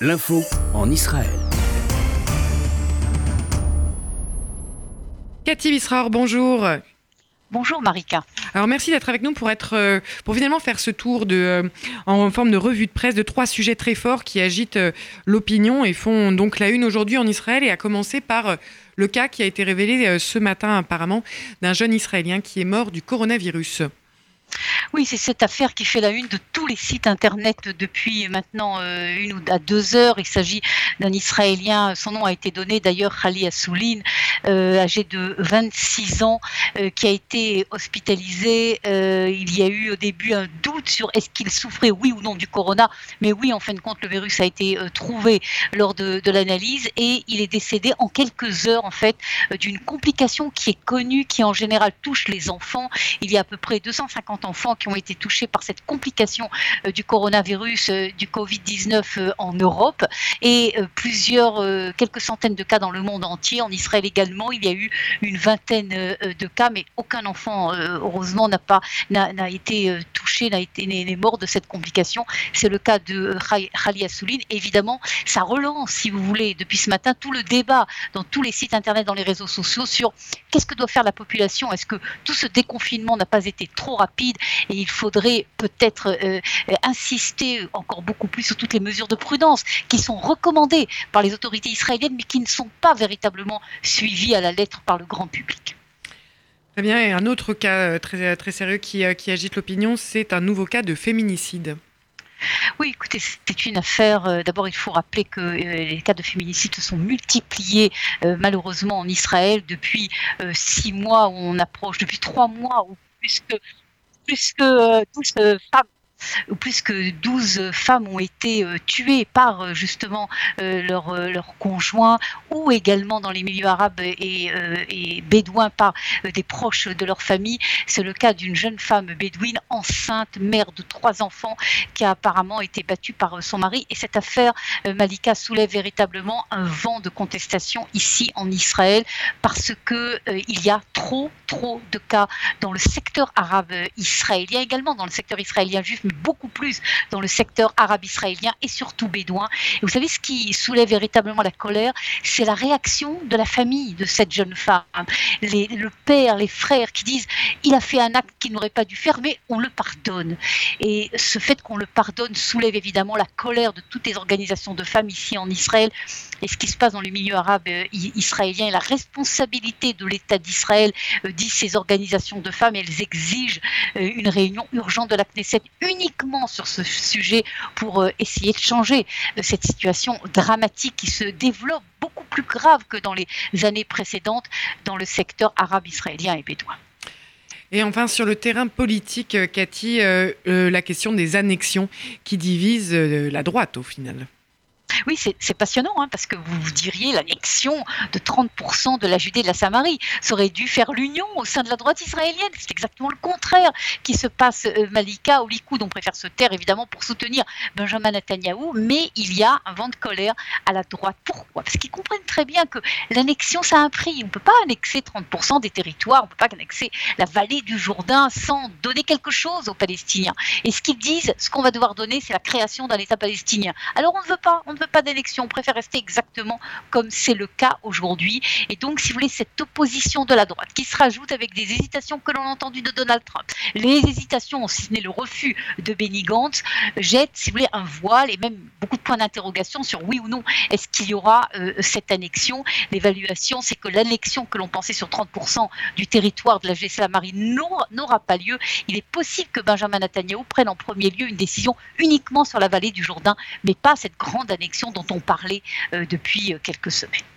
L'info en Israël. Cathy Bisraor, bonjour. Bonjour Marika. Alors merci d'être avec nous pour être euh, pour finalement faire ce tour de euh, en forme de revue de presse de trois sujets très forts qui agitent euh, l'opinion et font donc la une aujourd'hui en Israël et à commencer par le cas qui a été révélé ce matin apparemment d'un jeune israélien qui est mort du coronavirus. Oui, c'est cette affaire qui fait la une de tous les sites internet depuis maintenant euh, une ou deux heures. Il s'agit d'un Israélien, son nom a été donné d'ailleurs, Khali Assouline, euh, âgé de 26 ans, euh, qui a été hospitalisé. il y a eu au début un sur est-ce qu'il souffrait, oui ou non, du corona, mais oui, en fin de compte, le virus a été trouvé lors de, l'analyse et il est décédé en quelques heures, en fait, d'une complication qui est connue, qui en général touche les enfants. Il y a à peu près 250 enfants qui ont été touchés par cette complication euh, du coronavirus, euh, du Covid-19 euh, en Europe et plusieurs, quelques centaines de cas dans le monde entier. En Israël également, il y a eu une vingtaine de cas, mais aucun enfant, heureusement, n'a pas n'a été touché, n'a été n'est mort de cette complication. C'est le cas de Khali Assouline. Évidemment, ça relance, si vous voulez, depuis ce matin, tout le débat dans tous les sites internet, dans les réseaux sociaux sur qu'est-ce que doit faire la population. Est-ce que tout ce déconfinement n'a pas été trop rapide et il faudrait peut-être euh, insister encore beaucoup plus sur toutes les mesures de prudence qui sont recommandées par les autorités israéliennes mais qui ne sont pas véritablement suivies à la lettre par le grand public. Très bien, et un autre cas euh, très, très sérieux qui, euh, qui agite l'opinion, c'est un nouveau cas de féminicide. Oui, écoutez, c'est une affaire. D'abord, il faut rappeler que les cas de féminicide se sont multipliés malheureusement en Israël depuis six mois, où on approche, depuis trois mois, ou plus que plus que 12 euh, plus que 12 femmes ont été euh, tuées par euh, justement leurs leur conjoints ou également dans les milieux arabes et, bédouins par des proches de leur famille. C'est le cas d'une jeune femme bédouine enceinte, mère de trois enfants, qui a apparemment été battue par son mari. Et cette affaire, Malika, soulève véritablement un vent de contestation ici en Israël parce que il y a trop, trop de cas dans le secteur arabe israélien, également dans le secteur israélien juif, beaucoup plus dans le secteur arabe israélien et surtout bédouin. Et vous savez, ce qui soulève véritablement la colère, c'est la réaction de la famille de cette jeune femme. Le père, les frères qui disent il a fait un acte qu'il n'aurait pas dû faire, mais on le pardonne. Et ce fait qu'on le pardonne soulève évidemment la colère de toutes les organisations de femmes ici en Israël. Et ce qui se passe dans le milieu arabe euh, israélien et la responsabilité de l'État d'Israël, euh, disent ces organisations de femmes, elles exigent euh, une réunion urgente de la Knesset uniquement sur ce sujet pour essayer de changer cette situation dramatique qui se développe beaucoup plus grave que dans les années précédentes dans le secteur arabe israélien et bédouin. Et enfin, sur le terrain politique, Cathy, la question des annexions qui divisent la droite au final. Oui, c'est passionnant, hein, parce que vous, diriez l'annexion de 30% de la Judée et de la Samarie. Ça aurait dû faire l'union au sein de la droite israélienne. C'est exactement le contraire qui se passe. Euh, Malika, Likoud, on préfère se taire évidemment pour soutenir Benjamin Netanyahou, mais il y a un vent de colère à la droite. Pourquoi? Parce qu'ils comprennent très bien que l'annexion, ça a un prix. On ne peut pas annexer 30% des territoires, on ne peut pas annexer la vallée du Jourdain sans donner quelque chose aux Palestiniens. Et ce qu'ils disent, ce qu'on va devoir donner, c'est la création d'un État palestinien. Alors on ne veut pas, on ne veut pas d'élection, on préfère rester exactement comme c'est le cas aujourd'hui. Et donc, si vous voulez, cette opposition de la droite qui se rajoute avec des hésitations que l'on a entendues de Donald Trump, les hésitations, si ce n'est le refus de Benny Gantz, jette, si vous voulez, un voile et même beaucoup de points d'interrogation sur oui ou non, est-ce qu'il y aura euh, cette annexion? L'évaluation, c'est que l'annexion que l'on pensait sur 30% du territoire de la GC la marine n'aura pas lieu. Il est possible que Benjamin Netanyahu prenne en premier lieu une décision uniquement sur la vallée du Jourdain, mais pas cette grande annexion dont on parlait euh, depuis euh, quelques semaines.